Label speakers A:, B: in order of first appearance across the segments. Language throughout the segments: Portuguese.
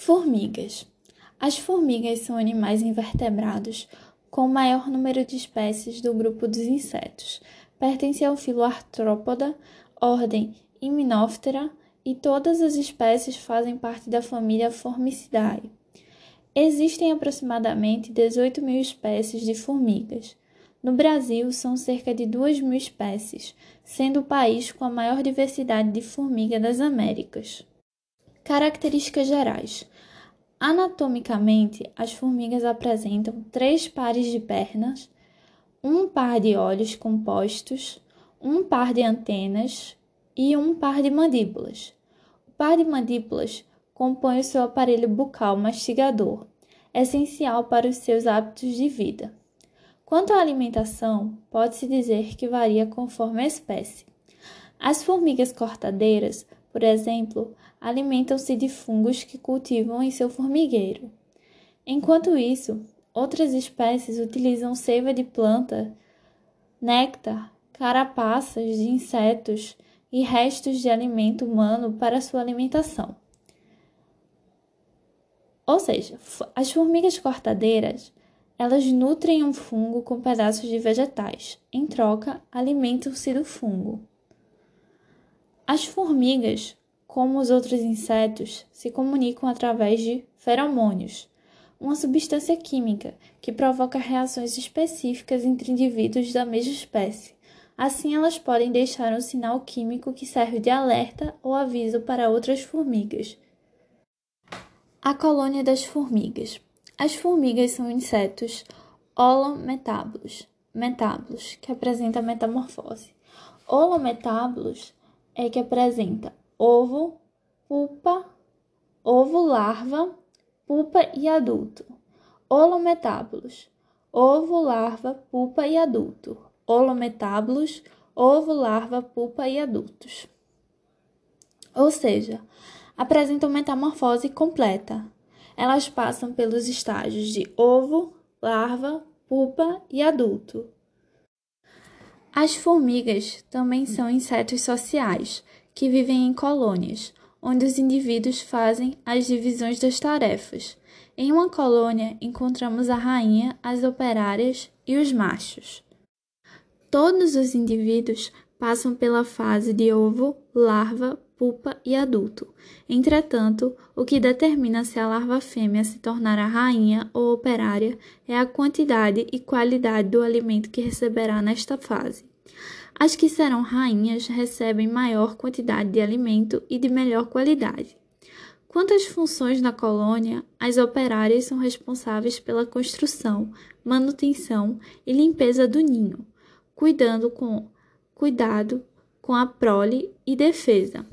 A: Formigas. As formigas são animais invertebrados com o maior número de espécies do grupo dos insetos. Pertence ao filo Arthropoda, ordem Hymenoptera, e todas as espécies fazem parte da família Formicidae. Existem aproximadamente 18 mil espécies de formigas. No Brasil, são cerca de 2 mil espécies, sendo o país com a maior diversidade de formiga das Américas. Características gerais: Anatomicamente, as formigas apresentam três pares de pernas, um par de olhos compostos, um par de antenas e um par de mandíbulas. O par de mandíbulas compõe o seu aparelho bucal mastigador, essencial para os seus hábitos de vida. Quanto à alimentação, pode-se dizer que varia conforme a espécie. As formigas cortadeiras, por exemplo, alimentam-se de fungos que cultivam em seu formigueiro. Enquanto isso, outras espécies utilizam seiva de planta, néctar, carapaças de insetos e restos de alimento humano para sua alimentação. Ou seja, as formigas cortadeiras, elas nutrem um fungo com pedaços de vegetais. Em troca, alimentam-se do fungo. As formigas como os outros insetos, se comunicam através de feromônios, uma substância química que provoca reações específicas entre indivíduos da mesma espécie. Assim, elas podem deixar um sinal químico que serve de alerta ou aviso para outras formigas. A colônia das formigas. As formigas são insetos holometábulos, metábulos, que apresentam metamorfose. Holometábulos é que apresenta ovo, pupa, ovo larva, pupa e adulto. Holometábulos, ovo, larva, pupa e adulto. Holometábulos, ovo, larva, pupa e adultos. Ou seja, apresentam metamorfose completa. Elas passam pelos estágios de ovo, larva, pupa e adulto. As formigas também são insetos sociais que vivem em colônias, onde os indivíduos fazem as divisões das tarefas. Em uma colônia, encontramos a rainha, as operárias e os machos. Todos os indivíduos passam pela fase de ovo, larva, pupa e adulto. Entretanto, o que determina se a larva fêmea se tornará rainha ou operária é a quantidade e qualidade do alimento que receberá nesta fase. As que serão rainhas recebem maior quantidade de alimento e de melhor qualidade. Quanto às funções na colônia, as operárias são responsáveis pela construção, manutenção e limpeza do ninho, cuidando com cuidado com a prole e defesa.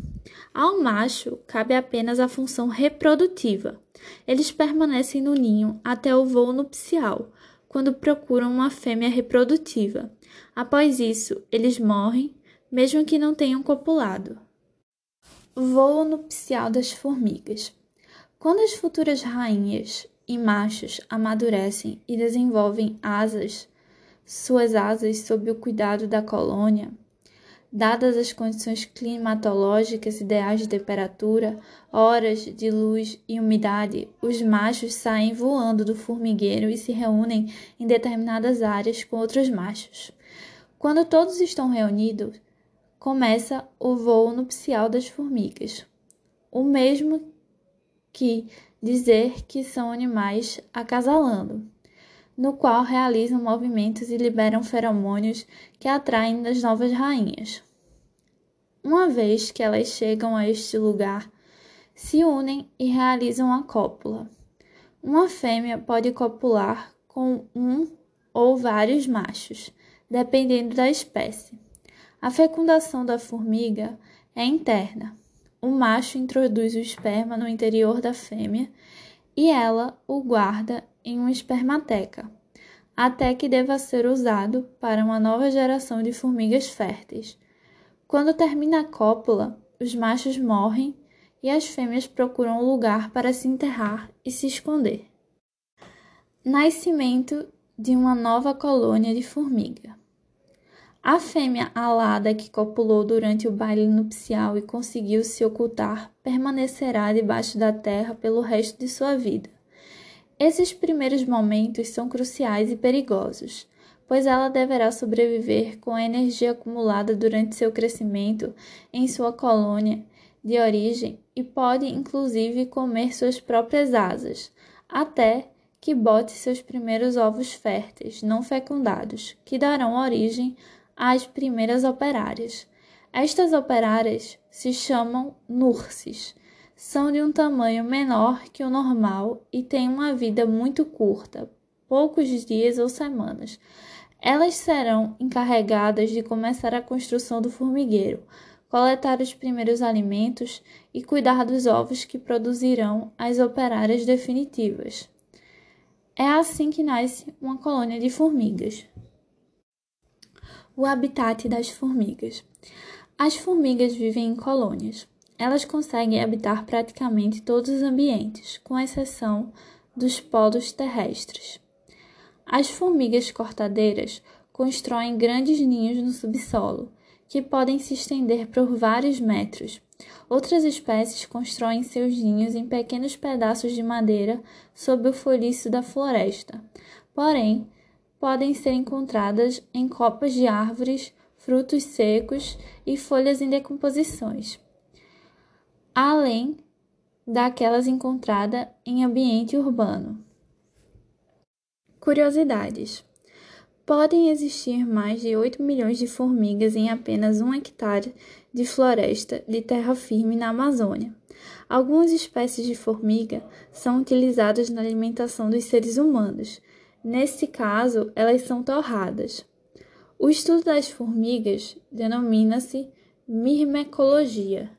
A: Ao macho cabe apenas a função reprodutiva. Eles permanecem no ninho até o voo nupcial, quando procuram uma fêmea reprodutiva. Após isso, eles morrem, mesmo que não tenham copulado. Voo nupcial das formigas. Quando as futuras rainhas e machos amadurecem e desenvolvem asas, suas asas sob o cuidado da colônia, dadas as condições climatológicas ideais de temperatura, horas de luz e umidade, os machos saem voando do formigueiro e se reúnem em determinadas áreas com outros machos. Quando todos estão reunidos, começa o voo nupcial das formigas, o mesmo que dizer que são animais acasalando no qual realizam movimentos e liberam feromônios que atraem as novas rainhas. Uma vez que elas chegam a este lugar, se unem e realizam a cópula. Uma fêmea pode copular com um ou vários machos, dependendo da espécie. A fecundação da formiga é interna. O macho introduz o esperma no interior da fêmea e ela o guarda em uma espermateca, até que deva ser usado para uma nova geração de formigas férteis. Quando termina a cópula, os machos morrem e as fêmeas procuram um lugar para se enterrar e se esconder. Nascimento de uma nova colônia de formiga. A fêmea alada que copulou durante o baile nupcial e conseguiu se ocultar permanecerá debaixo da terra pelo resto de sua vida. Esses primeiros momentos são cruciais e perigosos, pois ela deverá sobreviver com a energia acumulada durante seu crescimento em sua colônia de origem e pode inclusive comer suas próprias asas, até que bote seus primeiros ovos férteis não fecundados, que darão origem às primeiras operárias. Estas operárias se chamam nurses. São de um tamanho menor que o normal e têm uma vida muito curta, poucos dias ou semanas. Elas serão encarregadas de começar a construção do formigueiro, coletar os primeiros alimentos e cuidar dos ovos que produzirão as operárias definitivas. É assim que nasce uma colônia de formigas. O habitat das formigas. As formigas vivem em colônias. Elas conseguem habitar praticamente todos os ambientes, com exceção dos polos terrestres. As formigas cortadeiras constroem grandes ninhos no subsolo, que podem se estender por vários metros. Outras espécies constroem seus ninhos em pequenos pedaços de madeira sob o folhiço da floresta. Porém, podem ser encontradas em copas de árvores, frutos secos e folhas em decomposições, além daquelas encontradas em ambiente urbano. Curiosidades: Podem existir mais de 8 milhões de formigas em apenas um hectare de floresta de terra firme na Amazônia. Algumas espécies de formiga são utilizadas na alimentação dos seres humanos. Nesse caso, elas são torradas. O estudo das formigas denomina-se mirmecologia.